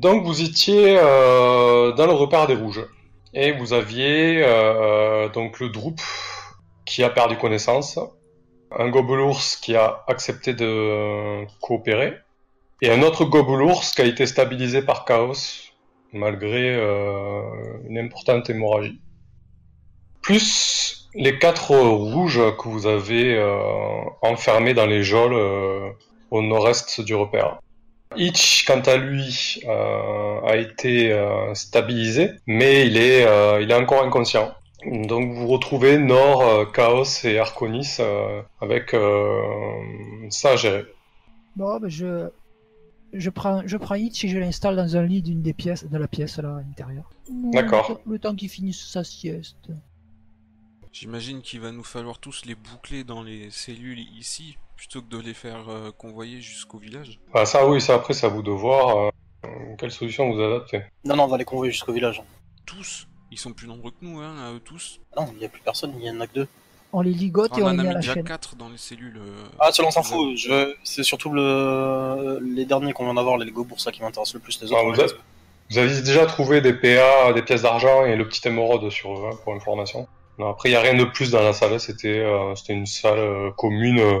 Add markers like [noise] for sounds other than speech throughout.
Donc vous étiez euh, dans le repère des rouges et vous aviez euh, donc le Droop qui a perdu connaissance, un Gobelours qui a accepté de coopérer et un autre Gobelours qui a été stabilisé par Chaos malgré euh, une importante hémorragie. Plus les quatre rouges que vous avez euh, enfermés dans les geôles euh, au nord-est du repère. Itch, quant à lui, euh, a été euh, stabilisé, mais il est, euh, il est encore inconscient. Donc vous retrouvez Nord, euh, Chaos et Arconis euh, avec euh, ça à gérer. Bon, ben je, je prends, je prends Hitch et je l'installe dans un lit d'une des pièces, de la pièce là à l'intérieur. D'accord. Le, temps- le temps qu'il finisse sa sieste. J'imagine qu'il va nous falloir tous les boucler dans les cellules ici, plutôt que de les faire euh, convoyer jusqu'au village. Ah, ça oui, ça après c'est à vous de voir euh, quelle solution vous adaptez. Non, non, on va les convoyer jusqu'au village. Tous Ils sont plus nombreux que nous, hein, à eux tous. Non, il n'y a plus personne, il y en a que deux. On les ligote Enfin, et on on en les a mis la déjà chaîne. 4 dans les cellules. euh, Ah, celui-là, on s'en fout. Je... C'est surtout le... les derniers qu'on vient d'avoir, les Lego pour ça qui m'intéressent le plus. Les Ah, autres, on vous, a- avez déjà trouvé des PA, des pièces d'argent et le petit émeraude sur eux, hein, pour information. Non, après, il n'y a rien de plus dans la salle, c'était euh, une salle euh, commune, euh,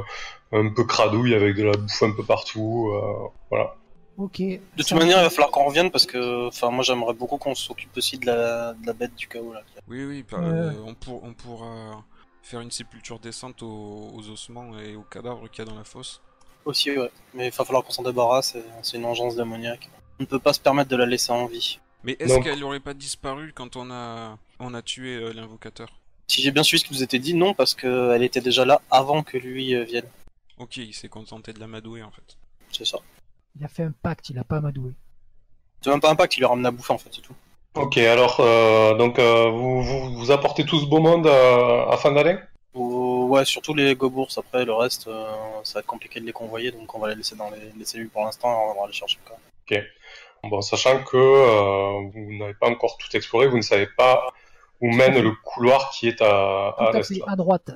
un peu cradouille, avec de la bouffe un peu partout. euh, voilà. Ok. De toute manière, il va falloir qu'on revienne parce que, enfin, moi, j'aimerais beaucoup qu'on s'occupe aussi de la... de la bête du chaos là. Oui, oui, bah, euh, on, pour- on pourra faire une sépulture décente aux, aux ossements et aux cadavres qu'il y a dans la fosse. Aussi, ouais. Mais il va falloir qu'on s'en débarrasse. C'est une engeance démoniaque. On ne peut pas se permettre de la laisser en vie. Mais est-ce qu'elle aurait pas disparu quand on a, on a tué euh, l'invocateur? Si j'ai bien suivi ce qui vous était dit, non, parce qu'elle était déjà là avant que lui euh, vienne. Ok, il s'est contenté de l'amadouer en fait. C'est ça. Il a fait un pacte, il a pas amadoué. C'est même pas un pacte, il lui a ramené à bouffer en fait, c'est tout. Ok, alors, euh, donc, euh, vous, vous, vous apportez tout ce beau monde euh, à fin d'année Ou- ouais, surtout les gobours, après le reste, euh, ça va être compliqué de les convoyer, donc on va les laisser dans les, les cellules pour l'instant et on va les chercher. Quoi. Bon, sachant que euh, vous n'avez pas encore tout exploré, vous ne savez pas où mène le couloir qui est à, Tout à à droite.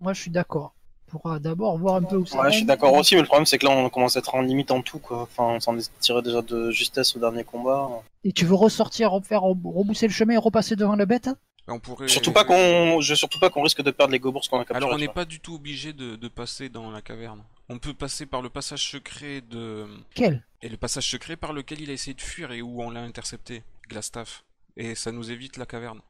Moi, je suis d'accord. On pourra d'abord voir un peu où ça Ouais, je suis d'accord aussi, mais le problème c'est que là on commence à être en limite en tout, quoi. Enfin, on s'en est tiré déjà de justesse au dernier combat. Et tu veux ressortir, refaire, rebousser le chemin et repasser devant la bête On pourrait... Surtout pas qu'on, je surtout pas qu'on risque de perdre les gobours qu'on a capturés. Alors on n'est pas du tout obligé de, de passer dans la caverne. On peut passer par le passage secret de... Quel? Et le passage secret par lequel il a essayé de fuir et où on l'a intercepté, Glastaff. Et ça nous évite la caverne.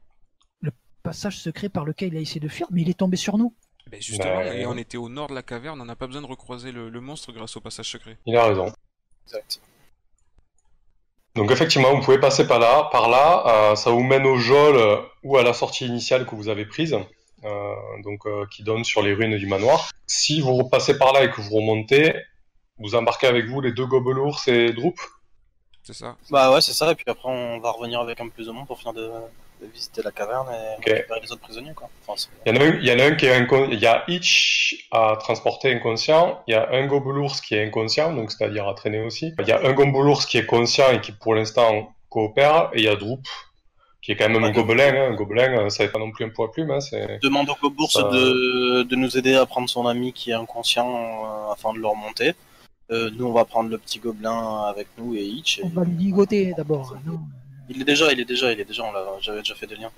Passage secret par lequel il a essayé de fuir, mais il est tombé sur nous. Ben justement, Bah, et on était au nord de la caverne, on n'a pas besoin de recroiser le, le monstre grâce au passage secret. Il a raison. Exact. Donc effectivement, vous pouvez passer par là, par là. euh, ça vous mène au geôle euh, ou à la sortie initiale que vous avez prise, euh, donc euh, qui donne sur les ruines du manoir. Si vous repassez par là et que vous remontez, vous embarquez avec vous les deux gobelours et Droop. C'est ça Bah ouais, c'est ça. Et puis après, on va revenir avec un peu plus de monde pour finir de, de visiter la caverne et récupérer les autres prisonniers, quoi. Enfin, c'est- Il y en a un, il y en a un qui est inconscient. Il y a Itch à transporter inconscient. Il y a un gobelours qui est inconscient, donc c'est-à-dire à traîner aussi. Il y a un gobelours qui est conscient et qui pour l'instant coopère. Et il y a Droop qui est quand même un gobelin. Hein. Un gobelin, euh, ça n'est pas non plus un poids plume. Hein. Demande au gobours Ça- de, de nous aider à prendre son ami qui est inconscient euh, afin de le remonter. Euh, nous, on va prendre le petit gobelin avec nous et Hitch. et- On va le ligoter d'abord. Non. Il est déjà, il est déjà, il est déjà. on l'a- J'avais déjà fait des liens.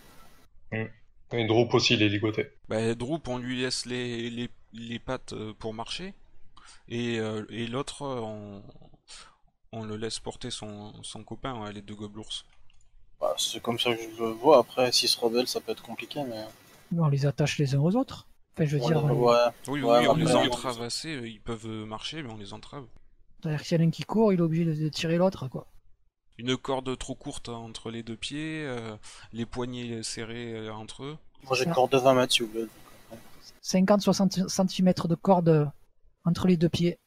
et Droop aussi, il est ligoté. Bah, Droop, on lui laisse les, les, les pattes euh, pour marcher, et, euh, et l'autre, euh, on, on le laisse porter son, son copain, ouais, les deux gobelours. Bah, c'est comme ça que je le vois. Après, s'il se rebelle, ça peut être compliqué, mais. On les attache les uns aux autres. Enfin, je veux on dire, les- on- ouais. Oui, Ouais, oui, on les a on- entravassés, euh, ils peuvent marcher, mais on les entrave. c'est-à-dire que s'il y en a un qui court, il est obligé de tirer l'autre, quoi. Une corde trop courte entre les deux pieds, euh, les poignets serrés euh, entre eux. Moi, j'ai une corde de 20 mètres, si vous voulez. 50-60 cm de corde entre les deux pieds,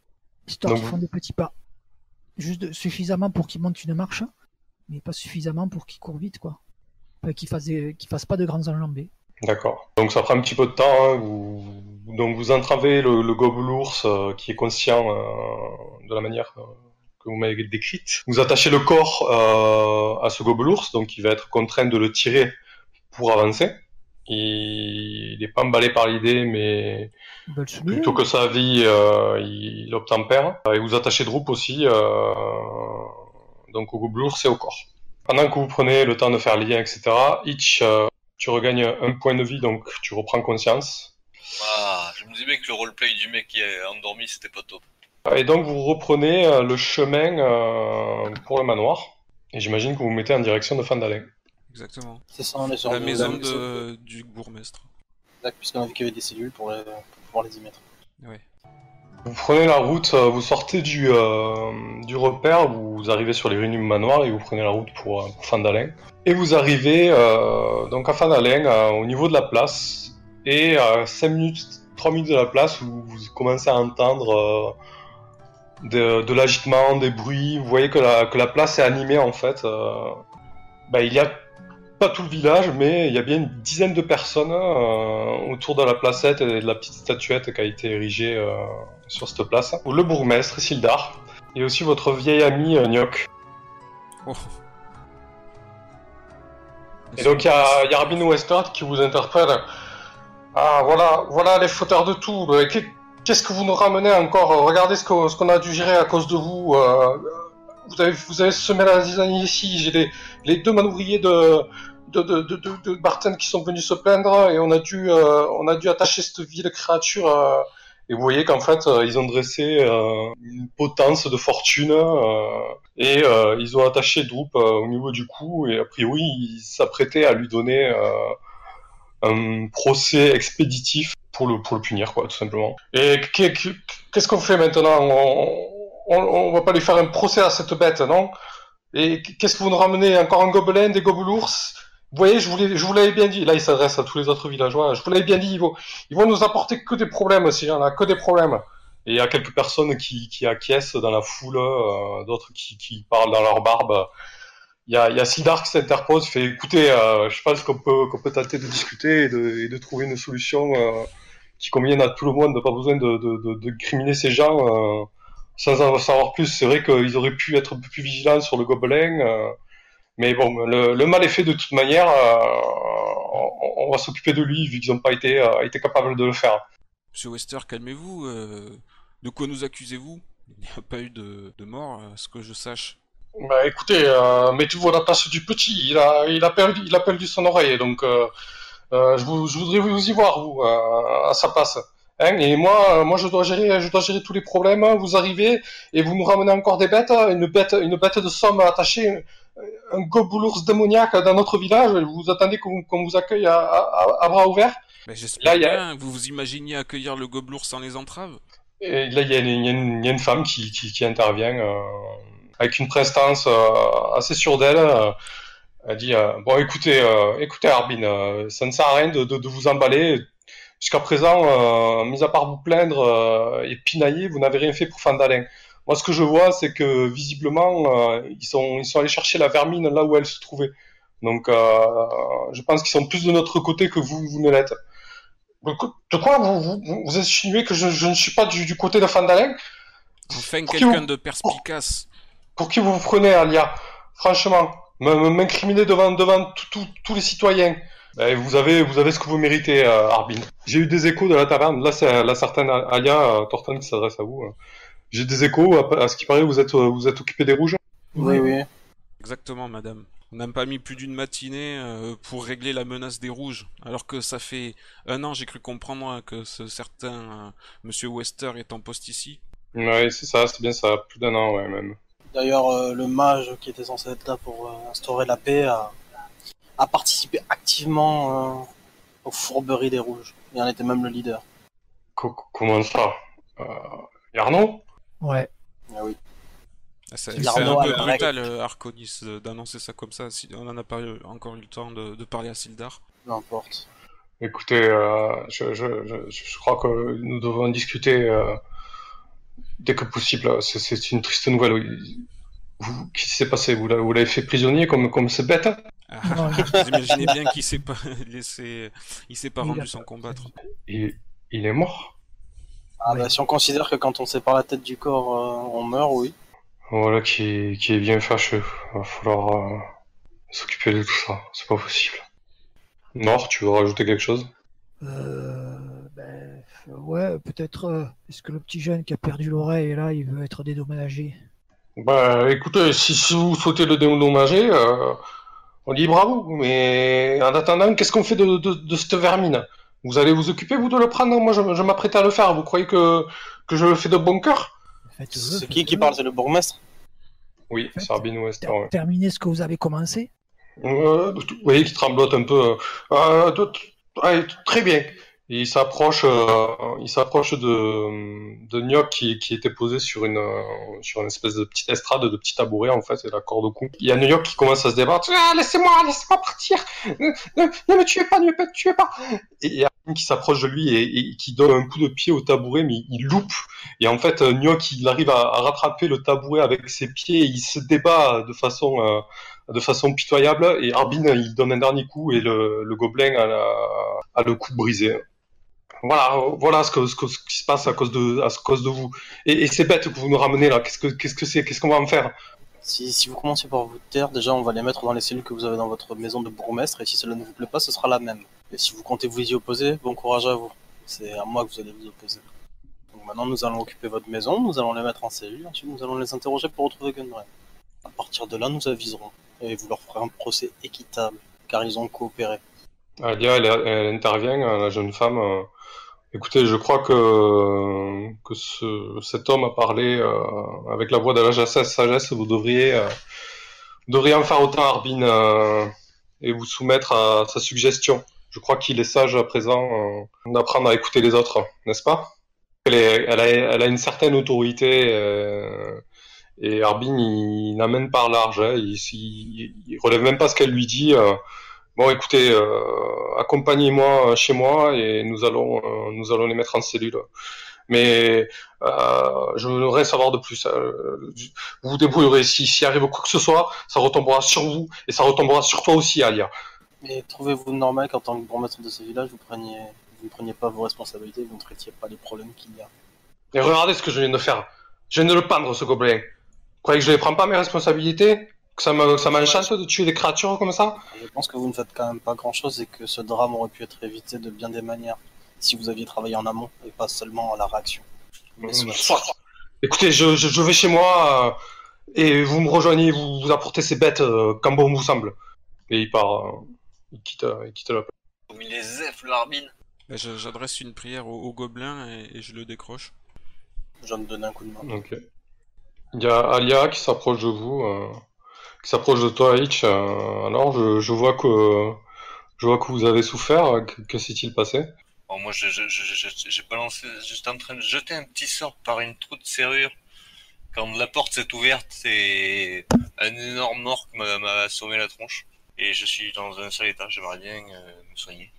histoire qu'ils font des petits pas. Juste de- suffisamment pour qu'ils montent une marche, mais pas suffisamment pour qu'ils courent vite, quoi. Enfin, qu'ils fassent, des- qu'ils fassent pas de grandes enjambées. D'accord. Donc ça prend un petit peu de temps. Hein. Vous... Donc vous entravez le, le gobelours euh, qui est conscient euh, de la manière euh, que vous m'avez décrite. Vous attachez le corps euh, à ce gobelours, donc il va être contraint de le tirer pour avancer. Il n'est pas emballé par l'idée, mais plutôt que sa vie, euh, il obtempère. Et vous attachez Droop aussi euh, donc au gobelours et au corps. Pendant que vous prenez le temps de faire les liens, etc., Itch, euh, tu regagnes un point de vie, donc tu reprends conscience. Ah, je me disais bien que le roleplay du mec qui est endormi, c'était pas top. Et donc vous reprenez euh, le chemin euh, pour le manoir. Et j'imagine que vous vous mettez en direction de Fandalin. Exactement. C'est ça, on est sur La le- maison de, du bourgmestre. Exact, puisqu'on a vu qu'il y avait des cellules pour, les- pour pouvoir les y mettre. Ouais. Vous prenez la route, euh, vous sortez du, euh, du repère, vous arrivez sur les ruines du manoir et vous prenez la route pour, euh, pour Fandalin. Et vous arrivez euh, donc à Fandalin, euh, au niveau de la place, et à 5 minutes, 3 minutes de la place, où vous commencez à entendre euh, de, de l'agitement, des bruits. Vous voyez que la, que la place est animée en fait. euh. Bah, il y a pas tout le village, mais il y a bien une dizaine de personnes euh, autour de la placette et de la petite statuette qui a été érigée euh, sur cette place. Le bourgmestre, Sildar, et aussi votre vieil ami Nyok. Oh. Et donc il y a, y a Westard qui vous interpelle. Ah voilà, voilà les fauteurs de tout. Euh, qu'est- Qu'est-ce que vous nous ramenez encore Regardez ce qu'on a dû gérer à cause de vous. euh, vous avez, vous avez semé la zizanie ici. J'ai les, deux manouvriers de, de, Barton qui sont venus se plaindre et on a dû, euh, on a dû attacher cette ville créature. euh, et vous voyez qu'en fait, euh, ils ont dressé euh, une potence de fortune euh, et euh, ils ont attaché Droop euh, au niveau du cou et a priori, ils s'apprêtaient à lui donner euh, un procès expéditif pour le, punir, quoi, tout simplement. Et qu'est- qu'est-ce qu'on fait maintenant? On, on va pas lui faire un procès à cette bête, non? Et qu'est-ce que vous nous ramenez? Encore un gobelin, des gobelours? Vous voyez, je vous l'avais bien dit. Là, il s'adresse à tous les autres villageois. Je vous l'avais bien dit, ils vont, nous apporter que des problèmes, ces gens-là, que des problèmes. Et il y a quelques personnes qui, qui acquiescent dans la foule, euh, d'autres qui, parlent dans leur barbe. Il y a, Sildar qui s'interpose, fait écoutez, euh, je pense qu'on peut, tenter de discuter et de, et de trouver une solution euh, qui convienne à tout le monde, pas besoin de, de, de, de criminer ces gens euh, sans en savoir plus. C'est vrai qu'ils auraient pu être un peu plus vigilants sur le gobelin, euh, mais bon, le, le mal est fait de toute manière. euh, on, on va s'occuper de lui vu qu'ils n'ont pas été, euh, été capables de le faire. Monsieur Wester, calmez-vous. euh, de quoi nous accusez-vous? Il n'y a pas eu de, de mort, à ce que je sache. Bah écoutez, euh, mettez-vous à la place du petit. Il a, il a perdu, il a perdu son oreille, donc euh, je, vous- je voudrais vous y voir vous euh, à sa place. Hein, et moi, euh, moi je dois gérer, je dois gérer tous les problèmes. Vous arrivez et vous nous ramenez encore des bêtes, une bête, une bête de somme attachée, un gobelours démoniaque dans notre village. Vous attendez qu'on vous accueille à, à- à bras ouverts. Mais j'espère a- bien. Vous vous imaginiez accueillir le gobelour sans les entraves Et là, il y, a une- y y a femme qui, qui, qui intervient euh, avec une prestance euh, assez sûre d'elle. euh, elle dit euh, Bon, écoutez, euh, écoutez Arbin, euh, ça ne sert à rien de, de, de vous emballer. Jusqu'à présent, euh, mis à part vous plaindre euh, et pinailler, vous n'avez rien fait pour Fandalin. Moi, ce que je vois, c'est que visiblement, euh, ils, sont, ils sont allés chercher la vermine là où elle se trouvait. Donc, euh, je pense qu'ils sont plus de notre côté que vous, vous ne l'êtes. De quoi vous, vous, vous insinuez que je, je ne suis pas du, du côté de Fandalin? Pour qui quelqu'un vous- de perspicace. Pour qui vous vous prenez, Alia? Franchement, me- me- m'incriminer devant, devant tout- tout- tous les citoyens. Ben, vous, avez, vous avez ce que vous méritez, euh, Arbin. J'ai eu des échos de la taverne. Là, c'est la certaine Alia euh, qui s'adresse à vous. euh. J'ai des échos. À, à ce qui paraît, vous êtes, euh, vous êtes occupé des rouges. Oui, oui. Exactement, madame. On n'a pas mis plus d'une matinée euh, pour régler la menace des rouges, alors que ça fait un an, j'ai cru comprendre euh, que ce certain euh, Monsieur Wester est en poste ici. Oui, c'est ça, c'est bien ça. Plus d'un an, ouais, même. D'ailleurs, euh, le mage qui était censé être là pour euh, instaurer la paix a, a participé activement euh, aux fourberies des rouges. Il en était même le leader. Co- comment ça? Euh, Arnaud Ouais. Ah oui. Ah, C'est un peu brutal, Arconis, d'annoncer ça comme ça. Si on en a pas eu- encore eu le temps de, de parler à Sildar. Peu importe. Écoutez, euh, je, je, je, je crois que nous devons discuter euh, dès que possible. C'est- C'est une triste nouvelle. oui. Vous, Qu'est-ce qui s'est passé? Vous l'avez fait prisonnier comme, comme ces bêtes Ah, Non, vous imaginez bien qu'il s'est pas [laughs] laissé, il s'est pas rendu sans combattre. il, il est mort? Ah, Ouais. bah, si on considère que quand on sépare la tête du corps, euh, on meurt, oui. Voilà qui, qui est bien fâcheux. Va falloir euh, s'occuper de tout ça. C'est pas possible. Nord, tu veux rajouter quelque chose? Euh, ben, ouais, peut-être. euh, Est-ce que le petit jeune qui a perdu l'oreille là, il veut être dédommagé? Bah écoutez, si, si vous souhaitez le dédommager, euh, on dit bravo, mais en attendant, qu'est-ce qu'on fait de, de, de cette vermine? Vous allez vous occuper, vous, de le prendre? Moi, je, je m'apprête à le faire. Vous croyez que, que je le fais de bon cœur? C'est qui qui parle? C'est le bourgmestre? Oui, fait, c'est Arbin Wester, Ter- ouais. Terminez ce que vous avez commencé? Euh, vous voyez qu'il tremblote un peu. Euh, très bien. Il s'approche, euh, il s'approche de, de Nyoc qui, qui était posé sur une, euh, sur une espèce de petite estrade, de petit tabouret en fait, et la corde au cou. Il y a Nyoc qui commence à se débattre. Ah, laissez-moi, laissez-moi partir. Ne, ne, ne me tuez pas, ne me tuez pas. Et il y a qui s'approche de lui et, et qui donne un coup de pied au tabouret, mais il loupe. Et en fait, euh, Nyoc, il arrive à, rattraper le tabouret avec ses pieds. Et il se débat de façon euh, de façon pitoyable et Arbin il donne un dernier coup et le, le gobelin a, a le cou brisé. Voilà, voilà ce, que, ce, que- ce qui se passe à cause de, à cause de vous. Et, et ces bêtes que vous nous ramenez là, qu'est-ce que qu'est-ce que c'est Qu'est-ce qu'on va en faire? Si, si vous commencez par vous taire, déjà on va les mettre dans les cellules que vous avez dans votre maison de bourgmestre, et si cela ne vous plaît pas, ce sera la même. Et si vous comptez vous y opposer, bon courage à vous. C'est à moi que vous allez vous opposer. Donc maintenant nous allons occuper votre maison, nous allons les mettre en cellule, ensuite nous allons les interroger pour retrouver Gunray. À partir de là, nous aviserons, et vous leur ferez un procès équitable, car ils ont coopéré. Alia, elle, elle intervient, euh, la jeune femme. euh, Écoutez, je crois que, que ce, cet homme a parlé euh, avec la voix de la sagesse. Vous devriez, euh, devriez en faire autant, Arbin, euh, et vous soumettre à sa suggestion. Je crois qu'il est sage à présent euh, d'apprendre à écouter les autres, n'est-ce pas? Elle, est- elle, a, elle a une certaine autorité euh, et Arbin, il, n'amène pas large. hein, il, il, il relève même pas ce qu'elle lui dit. Euh, Bon, écoutez, euh, accompagnez-moi chez moi et nous allons, euh, nous allons les mettre en cellule. Mais euh, je voudrais savoir de plus. euh, vous vous débrouillerez. Si, s'il arrive quoi que ce soit, ça retombera sur vous et ça retombera sur toi aussi, Alia. Mais trouvez-vous normal qu'en tant que bourgmestre de ce village, vous preniez, vous ne preniez pas vos responsabilités, vous ne traitiez pas les problèmes qu'il y a? Et regardez ce que je viens de faire. Je viens de le pendre, ce gobelin. Vous croyez que je ne prends pas mes responsabilités? Ça me- m'enchante de tuer des créatures comme ça? Je pense que vous ne faites quand même pas grand-chose et que ce drame aurait pu être évité de bien des manières si vous aviez travaillé en amont et pas seulement à la réaction. Mais. Écoutez, je, je, je vais chez moi euh, et vous me rejoignez, vous, vous apportez ces bêtes euh, comme bon vous semble. Et il part, euh, il quitte, euh, il quitte la place. Il est zef, le Harbin. Bah, je- J'adresse une prière au, au gobelin et, et je le décroche. Je viens de donner un coup de main. Ok. Il y a Alia qui s'approche de vous, euh, qui s'approche de toi, Hitch. euh, alors, je, je vois que je vois que vous avez souffert. Que, que s'est-il passé? Bon, moi, je- je- balancé, j'étais en train de jeter un petit sort par une trou de serrure. Quand la porte s'est ouverte, c'est un énorme m'a m'a assommé la tronche. Et je suis dans un sale état, j'aimerais bien euh, me soigner.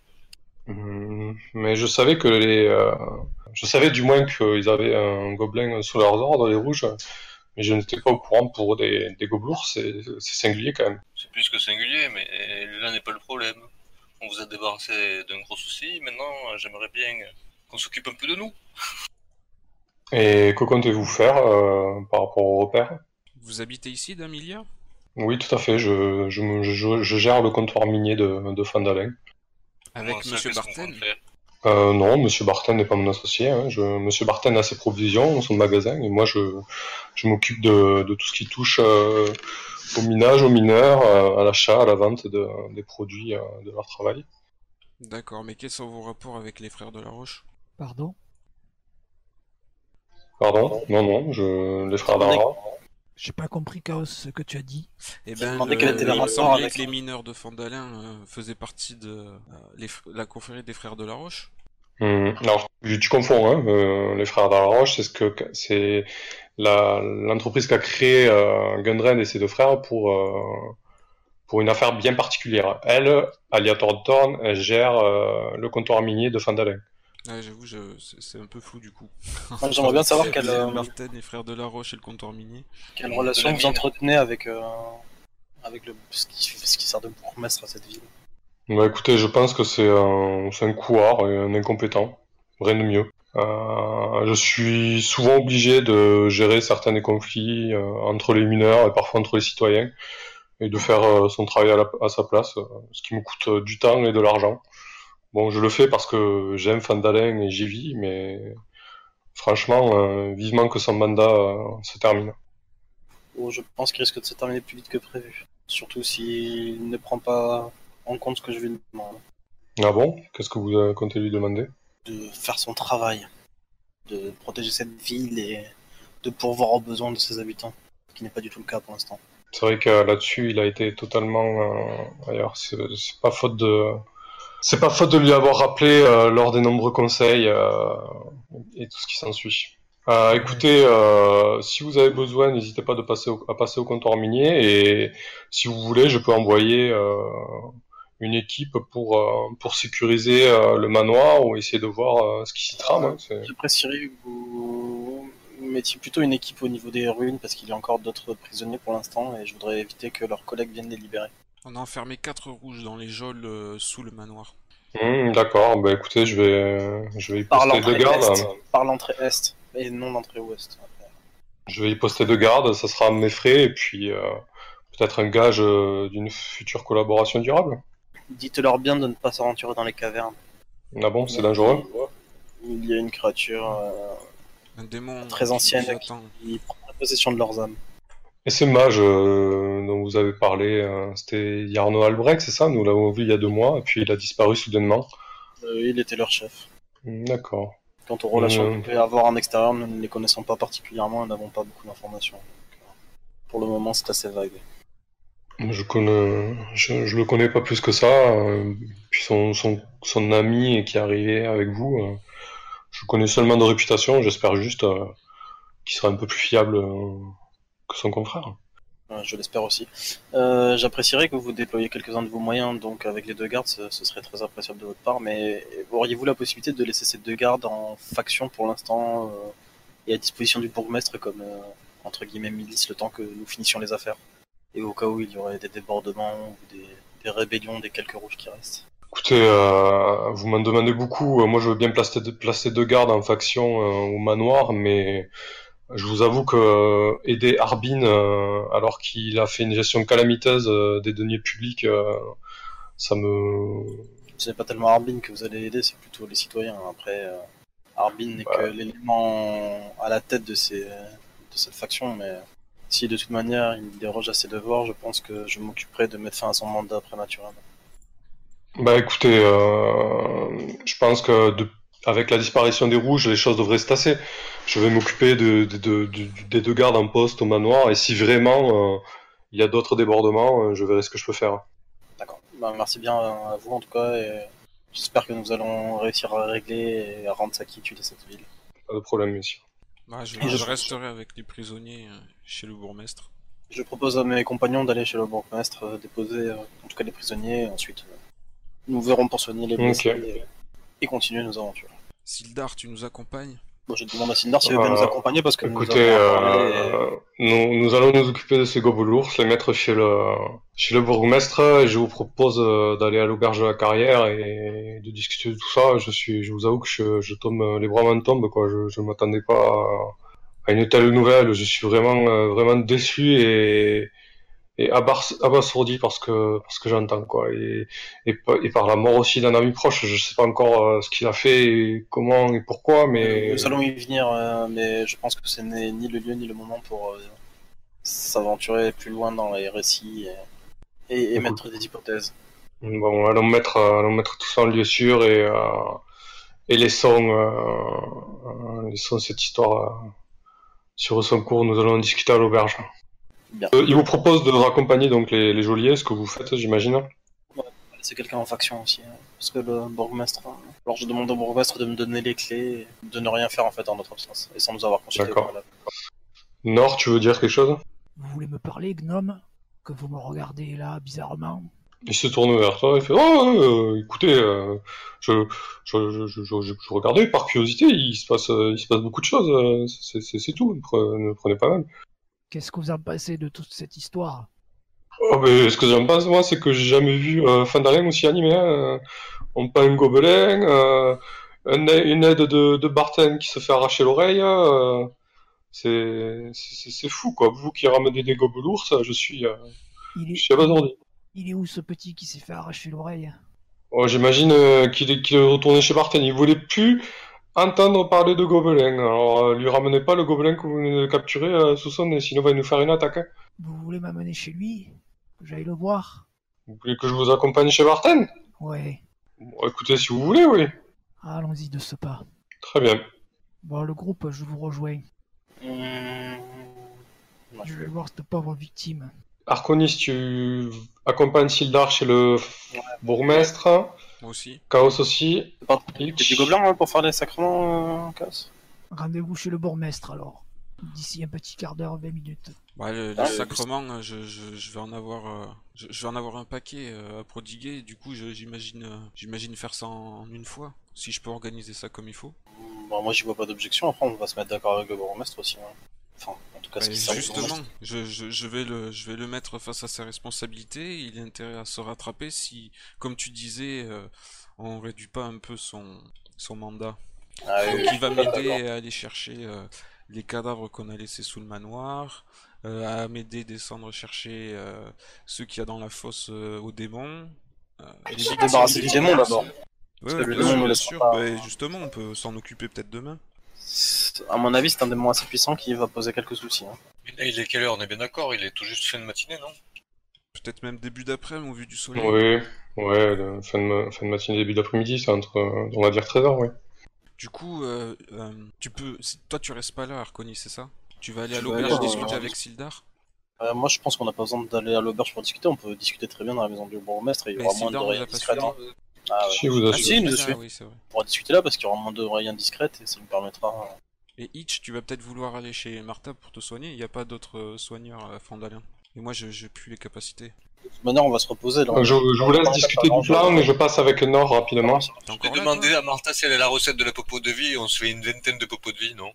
Hum, Mais je savais que les, euh, je savais du moins qu'ils avaient un gobelin sous leurs ordres, les rouges. Mais je n'étais pas au courant pour des, des gobelours. C'est singulier quand même. C'est plus que singulier, mais là n'est pas le problème. On vous a débarrassé d'un gros souci, maintenant j'aimerais bien qu'on s'occupe un peu de nous. Et que comptez-vous faire euh, par rapport au repère? Vous habitez ici, Damilia Oui, tout à fait. Je, je, me- je, je gère le comptoir minier de, de Fandalin. Avec Bon, Monsieur qu'est-ce Euh, non, Monsieur Barton n'est pas mon associé. Hein. Je, Monsieur Barton a ses provisions, son magasin, et moi je, je m'occupe de, de tout ce qui touche euh, au minage, aux mineurs, euh, à l'achat, à la vente de, des produits euh, de leur travail. D'accord, mais quels sont vos rapports avec les frères de la Roche? Pardon? Pardon? Non, non, je, les frères d'Ara. J'ai pas compris Chaos ce que tu as dit. Eh ben, le- quel était le il me rapport semblait avec que les mineurs de Fandalin euh, faisaient partie de euh, les fr- la confrérie des frères de la Roche. Hum, alors, tu confonds, hein, euh, les frères d'Araroche, c'est ce que c'est la l'entreprise qu'a créé euh, Gundren et ses deux frères pour euh, pour une affaire bien particulière. Elle, Alia Thornton, elle gère euh, le comptoir minier de Fandalin. Ouais, j'avoue, je... c'est c'est un peu flou du coup. J'aimerais bien savoir quelle, euh, les frères de la Roche et le comptoir minier. quelle relation la vous entretenez avec, euh, avec le, ce, qui, ce qui sert de bourgmestre à cette ville? Bah écoutez, je pense que c'est un, c'est un couard et un incompétent. Rien de mieux. Euh, je suis souvent obligé de gérer certains des conflits euh, entre les mineurs et parfois entre les citoyens et de faire euh, son travail à, la- à sa place, ce qui me coûte du temps et de l'argent. Bon, je le fais parce que j'aime Fandalin et j'y vis, mais franchement, euh, vivement que son mandat euh, se termine. Oh, je pense qu'il risque de se terminer plus vite que prévu. Surtout s'il ne prend pas en compte ce que je lui demande. Ah bon? Qu'est-ce que vous euh, comptez lui demander? De faire son travail. De protéger cette ville et de pourvoir aux besoins de ses habitants. Ce qui n'est pas du tout le cas pour l'instant. C'est vrai que là-dessus, il a été totalement euh, ailleurs. C'est pas faute de, c'est pas faute de lui avoir rappelé euh, lors des nombreux conseils euh, et tout ce qui s'ensuit. Euh, écoutez, euh, si vous avez besoin, n'hésitez pas à passer au comptoir minier et si vous voulez, je peux envoyer une équipe pour pour sécuriser le manoir ou essayer de voir ce qui s'y trame. hein. J'apprécierais que vous mettiez plutôt une équipe au niveau des ruines parce qu'il y a encore d'autres prisonniers pour l'instant et je voudrais éviter que leurs collègues viennent les libérer. On a enfermé quatre rouges dans les geôles euh, sous le manoir. Hmm, D'accord, bah écoutez, je vais je vais y Par poster deux gardes. est, par l'entrée est et non l'entrée ouest. Je vais y poster deux gardes, ça sera à mes frais, et puis euh, peut-être un gage euh, d'une future collaboration durable. Dites-leur bien de ne pas s'aventurer dans les cavernes. Ah bon, c'est dangereux Il y a une créature euh, Un démon Très qui ancienne, attend. qui prend possession de leurs âmes. Et ces mages euh, dont vous avez parlé, euh, c'était Yarno Albrecht, c'est ça? Nous l'avons vu il y a deux mois, et puis il a disparu soudainement. Euh, il était leur chef. Hmm, D'accord. Quant aux relations Euh. qu'on peut avoir en extérieur, nous ne les connaissons pas particulièrement et n'avons pas beaucoup d'informations. Pour le moment, c'est assez vague. Je connais, je, je le connais pas plus que ça. puis son, son, son ami qui est arrivé avec vous, je connais seulement de réputation. J'espère juste qu'il sera un peu plus fiable son confrère. Je l'espère aussi. Euh, J'apprécierais que vous déployiez quelques-uns de vos moyens, donc avec les deux gardes, ce, ce serait très appréciable de votre part, mais auriez-vous la possibilité de laisser ces deux gardes en faction pour l'instant euh, et à disposition du bourgmestre comme, euh, entre guillemets, milice le temps que nous finissions les affaires? Et au cas où il y aurait des débordements ou des, des rébellions des quelques rouges qui restent? Écoutez, vous m'en demandez beaucoup. Moi, je veux bien placer, placer deux gardes en faction au manoir, mais je vous avoue que euh, aider Harbin euh, alors qu'il a fait une gestion calamiteuse euh, des deniers publics, ça me... Ce n'est pas tellement Harbin que vous allez aider, c'est plutôt les citoyens. Après, Harbin n'est que l'élément à la tête de, ces, de cette faction, mais si de toute manière il déroge à ses devoirs, je pense que je m'occuperai de mettre fin à son mandat prématurément. Bah écoutez, euh, je pense que de- avec la disparition des rouges, les choses devraient se tasser. Je vais m'occuper de, de- de- de- des deux gardes en poste au manoir, et si vraiment euh, il y a d'autres débordements, euh, je verrai ce que je peux faire. D'accord. Bah, merci bien à vous en tout cas, et j'espère que nous allons réussir à régler et à rendre sa quiétude à cette ville. Pas de problème, messieurs. Bah, je, Et je- je resterai avec les prisonniers euh, chez le bourgmestre. Je propose à mes compagnons d'aller chez le bourgmestre euh, déposer euh, en tout cas les prisonniers, et ensuite euh, nous verrons pour soigner les blessés Ok. Et, continuer nos aventures. Sildar, tu nous accompagnes? Bon, je demande à Sindar s'il veut bien Euh, nous accompagner parce que Écoutez, nous, euh, nous, nous allons nous occuper de ces gobelours, les mettre chez le, chez le bourgmestre, et je vous propose euh, d'aller à l'auberge de la carrière et de discuter de tout ça. Je suis, je vous avoue que je, je tombe, les bras m'en tombent, quoi. Je, je m'attendais pas à, à une telle nouvelle. Je suis vraiment, vraiment déçu et, et abasourdi parce que, parce que j'entends, quoi. Et, et, pa- et par la mort aussi d'un ami proche. Je sais pas encore euh, ce qu'il a fait, et comment et pourquoi, mais. Nous allons y venir, euh, mais je pense que ce n'est ni le lieu ni le moment pour euh, s'aventurer plus loin dans les récits et, et émettre des hypothèses. Bon, allons mettre, allons mettre tout ça en lieu sûr et, euh, et laissons, euh, laissons cette histoire euh, sur son cours. Nous allons en discuter à l'auberge. Bien. Euh, il vous propose de raccompagner donc les, les geôliers, ce que vous faites, j'imagine. C'est quelqu'un en faction aussi, hein, parce que le bourgmestre. hein, Alors je demande au bourgmestre de me donner les clés, et de ne rien faire en fait en notre absence, et sans nous avoir consulté. D'accord. voilà. Nord, tu veux dire quelque chose? Vous voulez me parler, gnome? Que vous me regardez là, bizarrement? Il se tourne vers toi et fait Oh, euh, écoutez, euh, je, je, je, je, je, je regardais par curiosité, il se passe, euh, il se passe beaucoup de choses, euh, c'est- tout, ne prenez pas mal. Qu'est-ce que vous en pensez de toute cette histoire? Oh, mais ce que j'en pense, moi, c'est que j'ai jamais vu euh, Fandalin aussi animé. Hein. Euh, On peint un gobelin, euh, une aide de, de Barton qui se fait arracher l'oreille. euh, c'est fou, quoi. Vous qui ramenez des gobelours, je suis, euh, il je suis abasourdi. il est où ce petit qui s'est fait arracher l'oreille? Oh, J'imagine qu'il est, qu'il est retourné chez Barton. Il voulait plus entendre parler de gobelins. Alors, euh, lui ramenez pas le gobelin que vous venez de capturer euh, sous son nez, sinon il va nous faire une attaque. hein. Vous voulez m'amener chez lui? Que j'aille le voir? Vous voulez que je vous accompagne chez Barton Ouais. Bon, Écoutez, si vous voulez, oui. Allons-y de ce pas. Très bien. Bon, le groupe, je vous rejoins. Moi, Je vais voir cette pauvre victime. Arconis, tu accompagnes Sildar chez le bourgmestre. Moi aussi. Chaos aussi. Hitch. T'es du gobelin hein, pour faire les sacrements, euh, Cass Rendez-vous chez le bourgmestre alors. D'ici un petit quart d'heure, 20 minutes. Ouais, le, Ah, les sacrements, euh, je, je, je vais en avoir, euh, je, je vais en avoir un paquet euh, à prodiguer. Du coup, j'imagine, euh, j'imagine faire ça en, en une fois, si je peux organiser ça comme il faut. Bon, moi, j'y vois pas d'objection. Après, on va se mettre d'accord avec le bourgmestre aussi. hein. Enfin, en tout cas, Bah, justement, je, je, je vais le, je vais le mettre face à ses responsabilités. Il a intérêt à se rattraper si, comme tu disais, euh, on réduit pas un peu son, son mandat. Ah, oui, Donc oui, il va suis m'aider à aller chercher euh, les cadavres qu'on a laissés sous le manoir, euh, à m'aider à descendre chercher ceux qu'il y a dans la fosse aux démons. victimes débarrasser du démon d'abord. Bien bien sûr. pas- Bah, justement, on peut s'en occuper peut-être demain. À mon avis, c'est un démon assez puissant qui va poser quelques soucis. hein. Là, il est quelle heure? On est bien d'accord, il est tout juste fin de matinée, non? Peut-être même début d'après-midi au vu du soleil. Oui, ouais, le fin de, ma- fin de matinée, début d'après-midi, c'est entre, on va dire 13h, oui. Du coup, euh, euh, tu peux. Toi, tu restes pas là, Arconi, c'est ça? Tu vas aller à l'auberge discuter euh, avec Sildar? Euh, moi, je pense qu'on n'a pas besoin d'aller à l'auberge pour discuter. On peut discuter très bien dans la maison du bourgmestre et il y aura moins de Ah, ouais. Si, vous Ah, si, il nous là, suit. oui, c'est vrai. On pourra discuter là parce qu'il y aura moins de rails indiscrètes et ça nous permettra. Et Hitch, tu vas peut-être vouloir aller chez Martha pour te soigner. Il n'y a pas d'autres euh, soigneurs à Fandalin. Et moi, je j'ai plus les capacités. Maintenant, on va se reposer. Là. Donc, je, je vous laisse discuter du plan et je passe avec Nord rapidement. Je vais demander à Martha si elle a la recette de la popo de vie, on se fait une vingtaine de popos de vie, non?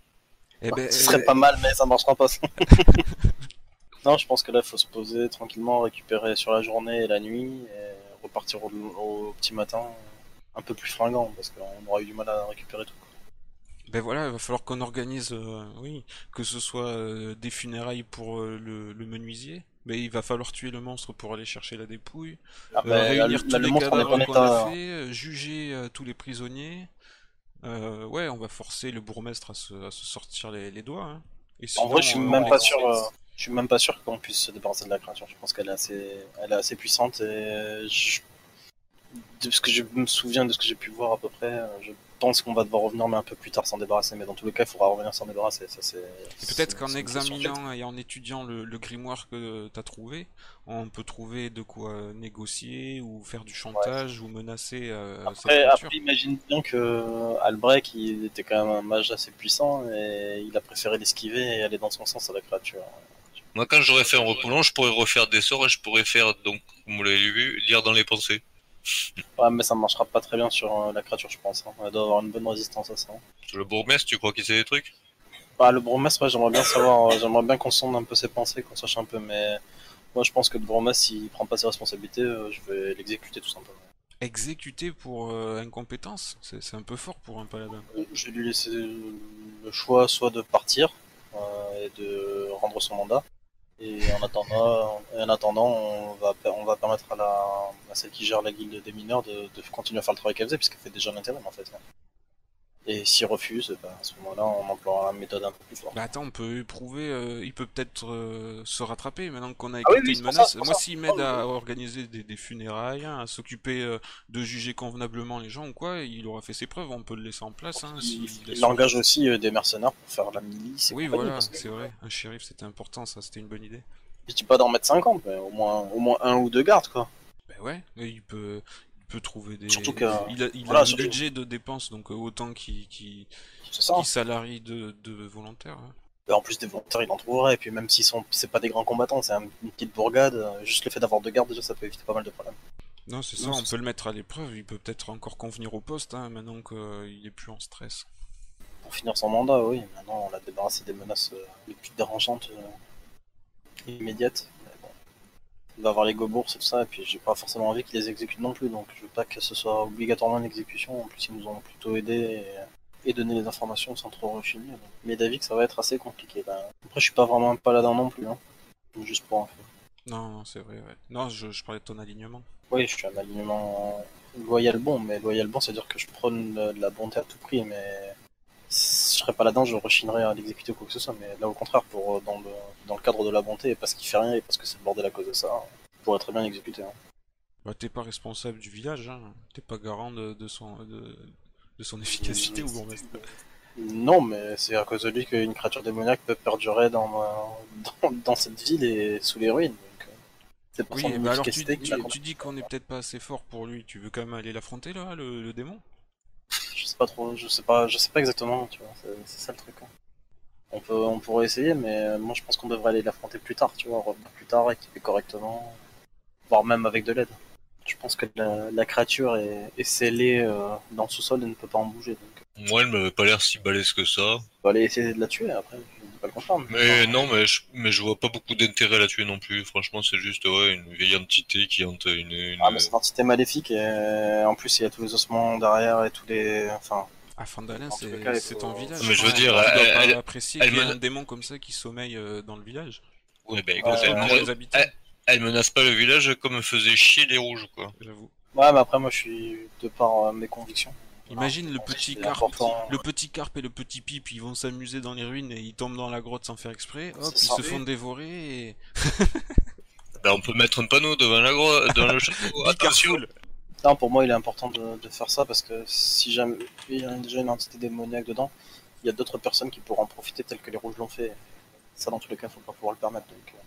Eh ben, Ce serait euh, pas mal, mais ça marchera pas. ça. [laughs] non, je pense que là, il faut se poser tranquillement, récupérer sur la journée et la nuit et repartir au, au petit matin un peu plus fringant parce qu'on aura eu du mal à récupérer tout. Ben voilà, il va falloir qu'on organise, euh, oui, que ce soit euh, des funérailles pour euh, le, le menuisier, mais il va falloir tuer le monstre pour aller chercher la dépouille, Ah, là, réunir là, tous le les cadavres en qu'on état. a fait, juger tous les prisonniers. Ouais, on va forcer le bourgmestre à se, à se sortir les, les doigts. Hein. Et En vrai, je suis même pas sûr. Euh, je suis même pas sûr qu'on puisse se débarrasser de la créature. Je pense qu'elle est assez, elle est assez puissante et je- de ce que je me souviens de ce que j'ai pu voir à peu près, euh, je pense qu'on va devoir revenir mais un peu plus tard s'en débarrasser. Mais dans tous les cas, il faudra revenir s'en débarrasser. Ça c'est. Peut-être qu'en examinant et en étudiant le, le grimoire que tu as trouvé, on peut trouver de quoi négocier ou faire du chantage ou menacer euh, cette Après, créature. après, imagine bien que Albrecht, il était quand même un mage assez puissant et il a préféré l'esquiver et aller dans son sens à la créature. Moi, quand j'aurais fait un repoulant, je pourrais refaire des sorts et je pourrais faire, donc, comme vous l'avez vu, lire dans les pensées. [laughs] Ouais, mais ça marchera pas très bien sur euh, la créature, je pense. hein. Elle doit avoir une bonne résistance à ça. Sur le bourgmestre, tu crois qu'il sait des trucs? Bah, le bourgmestre, ouais, j'aimerais bien savoir, euh, j'aimerais bien qu'on sonde un peu ses pensées, qu'on sache un peu, mais moi je pense que le bourgmestre, s'il prend pas ses responsabilités, euh, je vais l'exécuter tout simplement. Exécuté pour euh, incompétence, c'est c'est un peu fort pour un paladin. Euh, Je vais lui laisser le choix soit de partir euh, et de rendre son mandat, et en attendant, en attendant on, va, on va permettre à, la, à celle qui gère la guilde des mineurs de, de continuer à faire le travail qu'elle faisait, puisqu'elle fait déjà l'intérim en fait. Et s'il refuse, bah, à ce moment-là, on emploiera une méthode un peu plus forte. Bah attends, on peut éprouver, euh, il peut peut-être euh, se rattraper maintenant qu'on a Ah oui, oui, une ça, menace. Moi, s'il m'aide à organiser des, des funérailles, hein, à s'occuper euh, de juger convenablement les gens ou quoi, il aura fait ses preuves, on peut le laisser en place. Hein, Il, il engage aussi des mercenaires pour faire la milice. et Oui, voilà, que c'est vrai. Un shérif, c'était important, ça, c'était une bonne idée. Je dis pas d'en mettre 50, mais au moins, au moins un ou deux gardes, quoi. Ben ouais, il peut, peut trouver des. Surtout que- il a, il voilà, a un surtout- budget de dépenses, donc euh, autant qu'il qu'il ça. qu'il salarie de, de volontaires. hein. Et en plus, des volontaires, il en trouverait. Et puis, même s'ils sont, c'est pas des grands combattants, c'est un- une petite bourgade, euh, juste le fait d'avoir deux gardes, déjà, ça peut éviter pas mal de problèmes. Non, c'est ça, Non, on peut le mettre à l'épreuve, il peut peut-être encore convenir au poste, hein, maintenant qu'il est plus en stress. Pour finir son mandat, oui. Maintenant, on l'a débarrassé des menaces euh, les plus dérangeantes euh, immédiates. Il va avoir les gobours et tout ça, et puis j'ai pas forcément envie qu'il les exécute non plus, donc je veux pas que ce soit obligatoirement une exécution. En plus, ils nous ont plutôt aidé et, et donné les informations sans trop rechigner. donc. Mais David, ça va être assez compliqué. Ben, Après, je suis pas vraiment un paladin non plus, hein. juste pour info. Non, non, c'est vrai, ouais. Non, je, je parlais de ton alignement. Oui, je suis un alignement loyal bon, mais loyal bon, c'est-à-dire que je prône de la bonté à tout prix, mais serais pas là-dedans, je rechignerais à l'exécuter ou quoi que ce soit. Mais là, au contraire, pour euh, dans le, dans le cadre de la bonté, et parce qu'il fait rien et parce que c'est le bordel à cause de ça, il pourrait très bien l'exécuter. hein. Bah, t'es pas responsable du village, hein. T'es pas garant de, de son, de, de son efficacité au bourgmestre. Non, mais c'est à cause de lui qu'une créature démoniaque peut perdurer dans, euh, dans, dans cette ville et sous les ruines. Donc, euh, c'est pour Oui, son mais alors tu, dis qu'on est peut-être pas assez fort pour lui. Tu veux quand même aller l'affronter là, le, le démon? Sais pas trop, je sais pas, je sais pas exactement, tu vois, c'est ça le truc. hein. On peut, on pourrait essayer, mais euh, moi je pense qu'on devrait aller l'affronter plus tard, tu vois, revenir plus tard, équiper correctement, voire même avec de l'aide. Je pense que la, la créature est, est scellée euh, dans le sous-sol et ne peut pas en bouger, donc Moi, elle m'avait pas l'air si balèze que ça. on va aller essayer de la tuer après, pas le contraire. Mais non, mais je, mais je vois pas beaucoup d'intérêt à la tuer non plus. Franchement, c'est juste ouais, une vieille entité qui hante une. une... Ah, mais c'est une entité maléfique et euh, en plus il y a tous les ossements derrière et tous les. Enfin, Ah, Fandalin, c'est ton village. Mais je veux dire, elle- elle- apprécier elle qu'il y ait me- un démon comme ça qui sommeille euh, dans le village. Ouais, ben, écoute, elle, ouais. Pour menace, les habitants, elle- elle menace pas le village comme faisait chier les rouges, quoi. j'avoue. ouais, mais après moi je suis de par euh, mes convictions. Imagine le que petit carpe, le petit carpe et le petit pipe, ils vont s'amuser dans les ruines et ils tombent dans la grotte sans faire exprès. Hop, ils se font dévorer et. [laughs] Ben, on peut mettre un panneau devant la grotte, dans le château. [laughs] Attention. Non, pour moi, il est important de, de faire ça parce que si jamais il y a déjà une entité démoniaque dedans, il y a d'autres personnes qui pourront en profiter, telles que les rouges l'ont fait. Ça, dans tous les cas, faut pas pouvoir le permettre. Donc, euh,